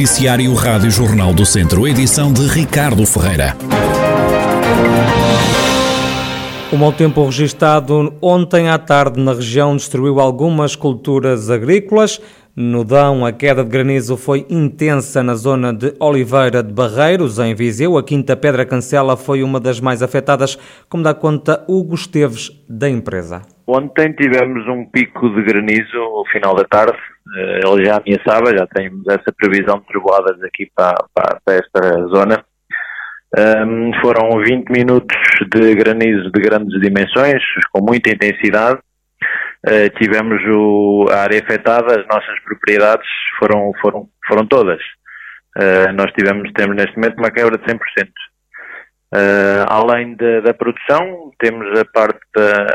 Noticiário Rádio Jornal do Centro, edição de Ricardo Ferreira. O mau tempo registado ontem à tarde na região destruiu algumas culturas agrícolas. No Dão, a queda de granizo foi intensa na zona de Oliveira de Barreiros, em Viseu. A Quinta Pedra Cancela foi uma das mais afetadas, como dá conta Hugo Esteves, da empresa. Ontem tivemos um pico de granizo no final da tarde. Eh, ele já ameaçava, já temos essa previsão de trovoadas aqui para, para, para esta zona. Um, foram 20 minutos de granizo de grandes dimensões, com muita intensidade. Uh, tivemos o, a área afetada, as nossas propriedades foram, foram, foram todas. Uh, nós tivemos, temos neste momento uma quebra de 100%. Uh, além de, da produção, temos a parte da,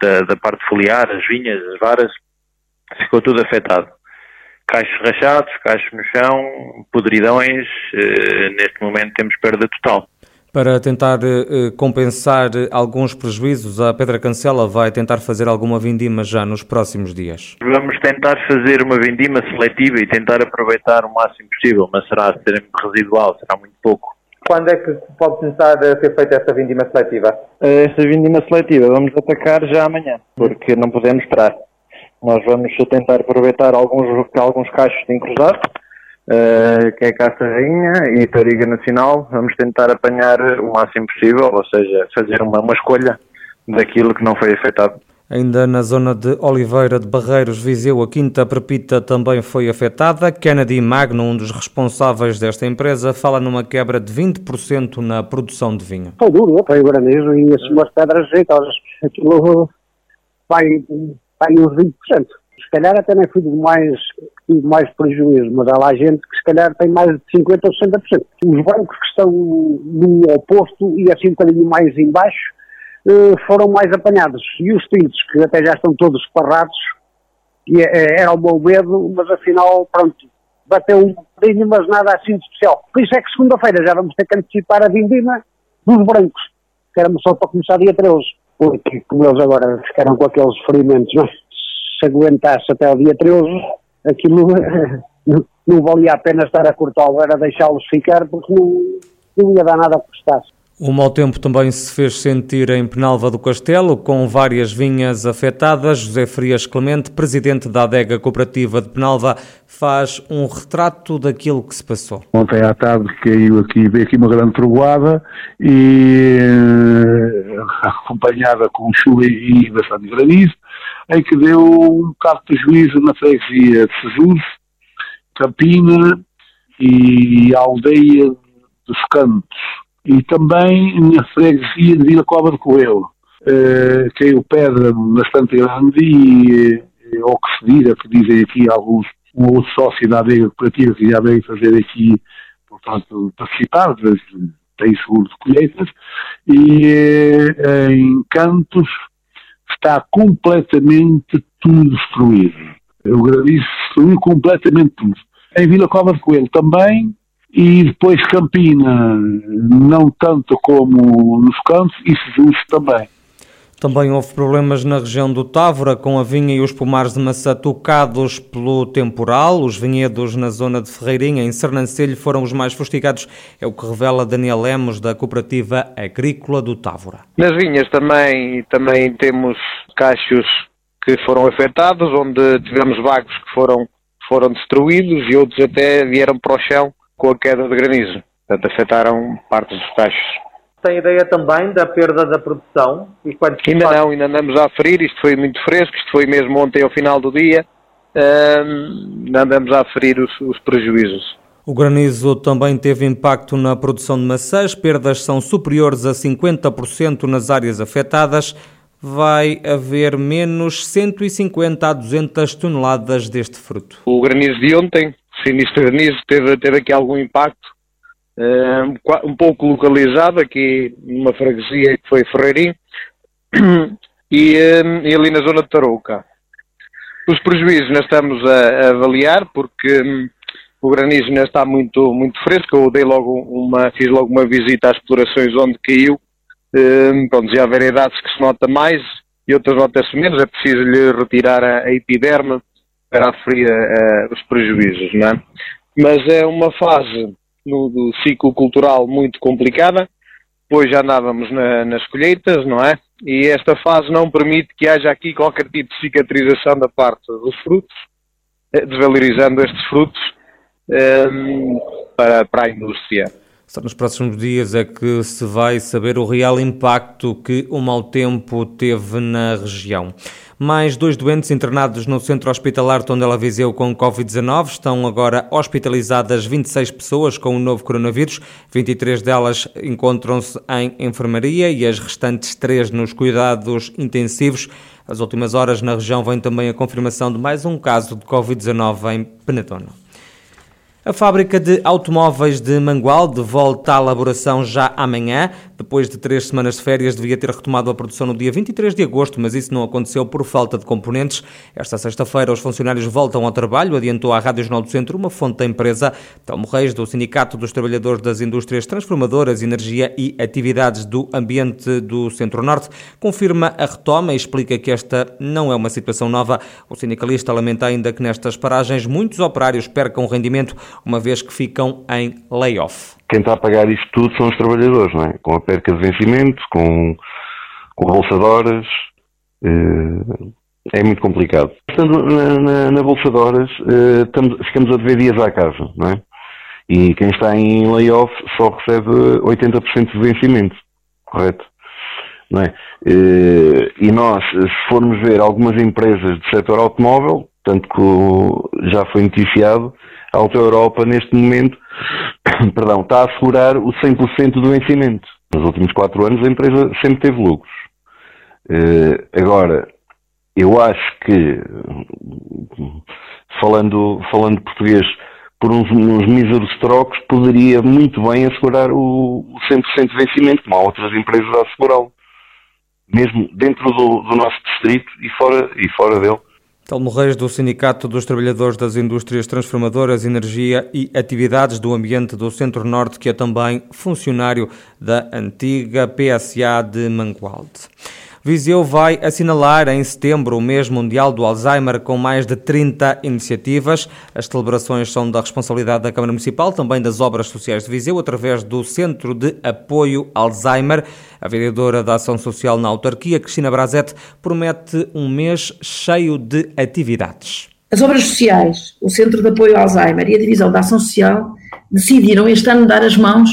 da, da, parte foliar, as vinhas, as varas, ficou tudo afetado caixos rachados, caixos no chão, podridões. Uh, neste momento temos perda total. Para tentar uh, compensar alguns prejuízos, a Pedra Cancela vai tentar fazer alguma vindima já nos próximos dias? Vamos tentar fazer uma vindima seletiva e tentar aproveitar o máximo possível, mas será sempre residual, será muito pouco. Quando é que pode começar a ser feita essa vindima seletiva? Esta vindima seletiva vamos atacar já amanhã, porque não podemos esperar. Nós vamos tentar aproveitar alguns, alguns cachos de encruzado, uh, que é caça rainha e tariga nacional. Vamos tentar apanhar o máximo possível, ou seja, fazer uma, uma escolha daquilo que não foi afetado. Ainda na zona de Oliveira de Barreiros, Viseu, a Quinta Prepita também foi afetada. Kennedy Magno, um dos responsáveis desta empresa, fala numa quebra de 20% na produção de vinho. Foi duro, foi granizo e as umas pedras jeitosas. Aquilo vai está uns 20%. Se calhar até nem fui de mais, de mais prejuízo, mas há lá gente que se calhar tem mais de 50% ou 60%. Os bancos que estão no oposto e assim um bocadinho mais embaixo foram mais apanhados. E os tintos, que até já estão todos esparrados, e é, é, era o meu medo, mas afinal, pronto, bateu um bocadinho, mas nada assim de especial. Por isso é que segunda-feira já vamos ter que antecipar a vindima dos brancos, que éramos só para começar dia 13 porque como eles agora ficaram com aqueles ferimentos, não? É? se aguentasse até o dia 13, aquilo não, não valia a pena estar a cortá-lo, era deixá-los ficar, porque não, não ia dar nada que custasse. O mau tempo também se fez sentir em Penalva do Castelo, com várias vinhas afetadas. José Frias Clemente, presidente da adega cooperativa de Penalva, faz um retrato daquilo que se passou. Ontem à tarde caiu aqui, veio aqui uma grande trovoada e eh, acompanhada com chuva e bastante granizo, em que deu um bocado de prejuízo na freguesia de Sejus, Campina e a aldeia dos Cantos e também na freguesia de Vila Cova de Coelho. Uh, caiu pedra bastante grande e, uh, ao que se diga, que dizem aqui alguns, um outro sócio da adega cooperativa que já veio fazer aqui, portanto, participar, tem seguro de colheitas, e uh, em Cantos está completamente tudo destruído. O granizo destruiu completamente tudo. Em Vila Cova de Coelho também, e depois Campina, não tanto como nos campos, e Sejus também. Também houve problemas na região do Távora, com a vinha e os pomares de maçã tocados pelo temporal. Os vinhedos na zona de Ferreirinha, em Sernancelho, foram os mais fustigados. É o que revela Daniel Lemos, da Cooperativa Agrícola do Távora. Nas vinhas também, também temos cachos que foram afetados, onde tivemos vagos que foram, foram destruídos e outros até vieram para o chão com a queda de granizo. Portanto, afetaram partes dos tachos. Tem ideia também da perda da produção? E ainda faz... não, ainda andamos a aferir, isto foi muito fresco, isto foi mesmo ontem ao final do dia, um, andamos a aferir os, os prejuízos. O granizo também teve impacto na produção de maçãs, perdas são superiores a 50% nas áreas afetadas. Vai haver menos 150 a 200 toneladas deste fruto. O granizo de ontem sinistro granizo teve, teve aqui algum impacto, uh, um pouco localizado aqui numa freguesia que foi Ferreirinho e, um, e, ali na zona de Tarouca. Os prejuízos nós estamos a, a avaliar porque um, o granizo ainda está muito, muito fresco. Eu dei logo uma, fiz logo uma visita às explorações onde caiu. Um, pronto, já há que se nota mais e outras nota-se menos. É preciso lhe retirar a, a epiderme para aferir uh, os prejuízos, não é? mas é uma fase no, do ciclo cultural muito complicada, pois já andávamos na, nas colheitas, não é? E esta fase não permite que haja aqui qualquer tipo de cicatrização da parte dos frutos, eh, desvalorizando estes frutos um, ehm, para, para a indústria. Só nos próximos dias é que se vai saber o real impacto que o mau tempo teve na região. Mais dois doentes internados no centro hospitalar Tondela Viseu com Covid-19. Estão agora hospitalizadas 26 pessoas com o novo coronavírus. 23 delas encontram-se em enfermaria e as restantes três nos cuidados intensivos. As últimas horas na região vem também a confirmação de mais um caso de Covid-19 em Penatono. A fábrica de automóveis de Mangualde volta à elaboração já amanhã. Depois de três semanas de férias, devia ter retomado a produção no dia 23 de agosto, mas isso não aconteceu por falta de componentes. Esta sexta-feira, os funcionários voltam ao trabalho, adiantou à Rádio Jornal do Centro uma fonte da empresa. Telmo Reis, do Sindicato dos Trabalhadores das Indústrias Transformadoras, Energia e Atividades do Ambiente do Centro-Norte, confirma a retoma e explica que esta não é uma situação nova. O sindicalista lamenta ainda que nestas paragens muitos operários percam rendimento uma vez que ficam em layoff. Quem está a pagar isto tudo são os trabalhadores, não é? Com a perca de vencimento, com, com bolsa de horas, eh, é muito complicado. Estando na, na, na bolsa de horas, eh, estamos, ficamos a dever dias à casa, não é? E quem está em layoff só recebe 80% de vencimento, correto? Não é? Eh, e nós, se formos ver algumas empresas do setor automóvel, tanto que já foi noticiado, a Auto Europa neste momento perdão, está a assegurar o 100% do vencimento. Nos últimos quatro anos a empresa sempre teve lucros. Uh, agora, eu acho que, falando, falando português, por uns, uns míseros trocos, poderia muito bem assegurar o, o 100% de vencimento, como há outras empresas a assegurá-lo. Mesmo dentro do, do nosso distrito e fora, e fora dele. Telmo Reis, do Sindicato dos Trabalhadores das Indústrias Transformadoras, Energia e Atividades do Ambiente do Centro-Norte, que é também funcionário da antiga PSA de Mangualde. Viseu vai assinalar em setembro o mês mundial do Alzheimer com mais de 30 iniciativas. As celebrações são da responsabilidade da Câmara Municipal, também das Obras Sociais de Viseu, através do Centro de Apoio Alzheimer. A vereadora da Ação Social na autarquia, Cristina Brazete, promete um mês cheio de atividades. As Obras Sociais, o Centro de Apoio Alzheimer e a Divisão da Ação Social decidiram este ano dar as mãos,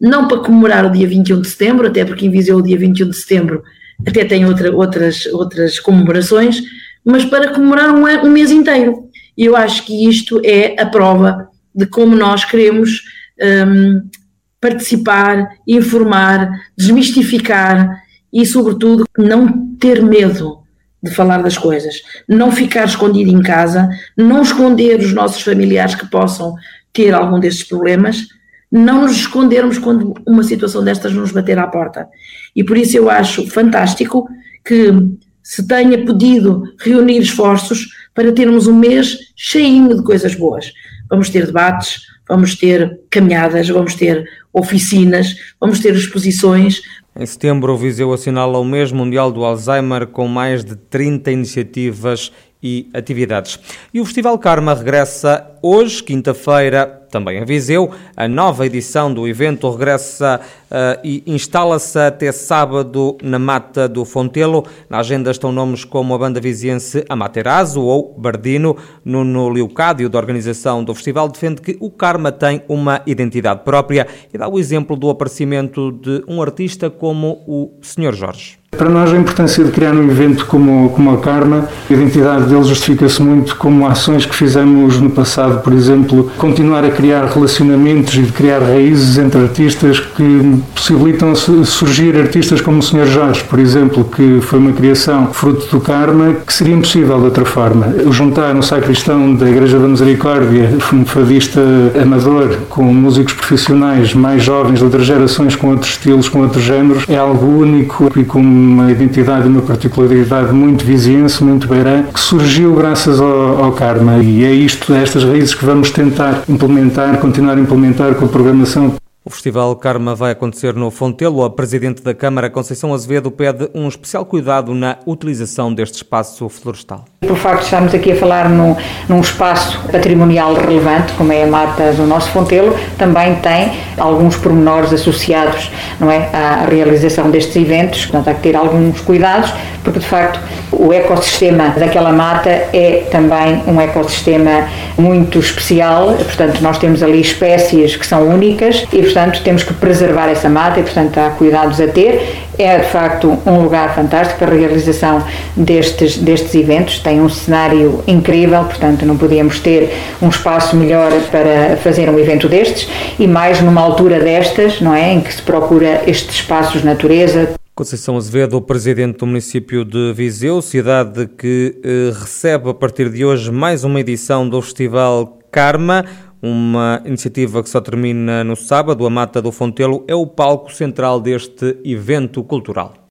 não para comemorar o dia 21 de setembro, até porque em Viseu o dia 21 de setembro até tem outra, outras, outras comemorações, mas para comemorar um, um mês inteiro. E eu acho que isto é a prova de como nós queremos um, participar, informar, desmistificar e, sobretudo, não ter medo de falar das coisas, não ficar escondido em casa, não esconder os nossos familiares que possam ter algum destes problemas, não nos escondermos quando uma situação destas nos bater à porta. E por isso eu acho fantástico que se tenha podido reunir esforços para termos um mês cheinho de coisas boas. Vamos ter debates, vamos ter caminhadas, vamos ter oficinas, vamos ter exposições. Em setembro, o Viseu assinala o mês mundial do Alzheimer com mais de 30 iniciativas e atividades. E o Festival Karma regressa hoje, quinta-feira, também em Viseu. A nova edição do evento regressa uh, e instala-se até sábado na Mata do Fontelo. Na agenda estão nomes como a banda viziense Amaterasu ou Bardino. Nuno Liucádio, da organização do festival, defende que o Karma tem uma identidade própria e dá o exemplo do aparecimento de um artista como o Sr. Jorge. Para nós, a importância de criar um evento como, como a Karma, a identidade dele justifica-se muito como ações que fizemos no passado, por exemplo, continuar a criar relacionamentos e de criar raízes entre artistas que possibilitam surgir artistas como o Sr. Jorge, por exemplo, que foi uma criação fruto do Karma, que seria impossível de outra forma. Juntar um sacristão da Igreja da Misericórdia, um fadista amador, com músicos profissionais mais jovens de outras gerações, com outros estilos, com outros géneros, é algo único e com uma identidade, uma particularidade muito viziense, muito beirã, que surgiu graças ao, ao Karma. E é isto, é estas raízes que vamos tentar implementar, continuar a implementar com a programação. O Festival Karma vai acontecer no Fontelo. A Presidente da Câmara, Conceição Azevedo, pede um especial cuidado na utilização deste espaço florestal. Por facto, estamos aqui a falar num, num espaço patrimonial relevante, como é a mata do nosso Fontelo, também tem alguns pormenores associados não é, à realização destes eventos, portanto há que ter alguns cuidados, porque de facto o ecossistema daquela mata é também um ecossistema muito especial, portanto nós temos ali espécies que são únicas e portanto temos que preservar essa mata e portanto há cuidados a ter. É de facto um lugar fantástico para a realização destes, destes eventos, tem um cenário incrível, portanto não podíamos ter um espaço melhor para fazer um evento destes e mais numa altura destas, não é, em que se procura estes espaços de natureza. Conceição Azevedo, presidente do município de Viseu, cidade que eh, recebe a partir de hoje mais uma edição do Festival Karma, uma iniciativa que só termina no sábado. A Mata do Fontelo é o palco central deste evento cultural.